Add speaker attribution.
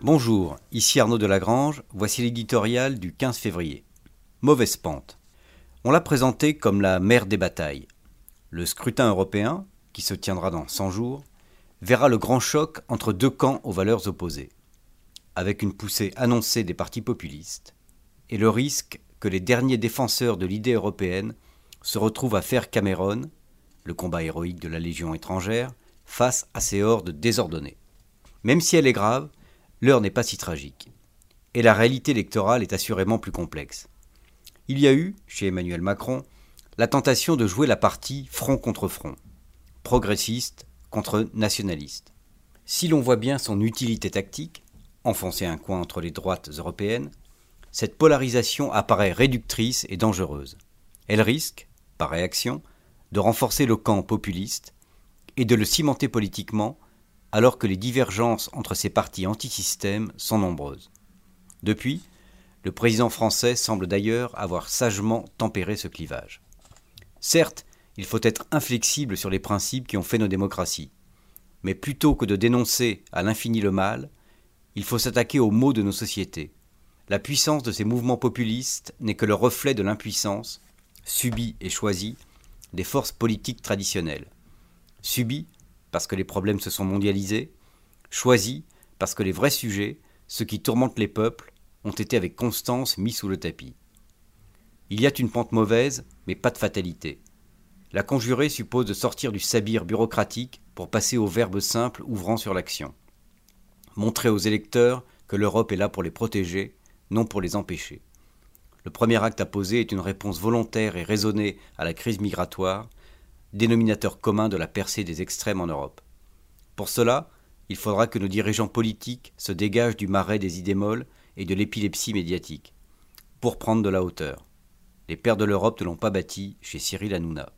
Speaker 1: Bonjour, ici Arnaud Delagrange, voici l'éditorial du 15 février. Mauvaise pente. On l'a présenté comme la mère des batailles. Le scrutin européen, qui se tiendra dans 100 jours, verra le grand choc entre deux camps aux valeurs opposées, avec une poussée annoncée des partis populistes, et le risque que les derniers défenseurs de l'idée européenne se retrouvent à faire Cameron, le combat héroïque de la Légion étrangère, face à ces hordes désordonnées. Même si elle est grave, l'heure n'est pas si tragique. Et la réalité électorale est assurément plus complexe. Il y a eu, chez Emmanuel Macron, la tentation de jouer la partie front contre front, progressiste contre nationaliste. Si l'on voit bien son utilité tactique, enfoncer un coin entre les droites européennes, cette polarisation apparaît réductrice et dangereuse. Elle risque, par réaction, de renforcer le camp populiste et de le cimenter politiquement alors que les divergences entre ces partis antisystèmes sont nombreuses. Depuis, le président français semble d'ailleurs avoir sagement tempéré ce clivage. Certes, il faut être inflexible sur les principes qui ont fait nos démocraties, mais plutôt que de dénoncer à l'infini le mal, il faut s'attaquer aux maux de nos sociétés. La puissance de ces mouvements populistes n'est que le reflet de l'impuissance, subie et choisie, des forces politiques traditionnelles. Subie parce que les problèmes se sont mondialisés, choisis parce que les vrais sujets, ceux qui tourmentent les peuples, ont été avec constance mis sous le tapis. Il y a une pente mauvaise, mais pas de fatalité. La conjurer suppose de sortir du sabir bureaucratique pour passer au verbe simple ouvrant sur l'action. Montrer aux électeurs que l'Europe est là pour les protéger, non pour les empêcher. Le premier acte à poser est une réponse volontaire et raisonnée à la crise migratoire, dénominateur commun de la percée des extrêmes en Europe. Pour cela, il faudra que nos dirigeants politiques se dégagent du marais des idées molles et de l'épilepsie médiatique, pour prendre de la hauteur. Les pères de l'Europe ne l'ont pas bâti chez Cyril Hanouna.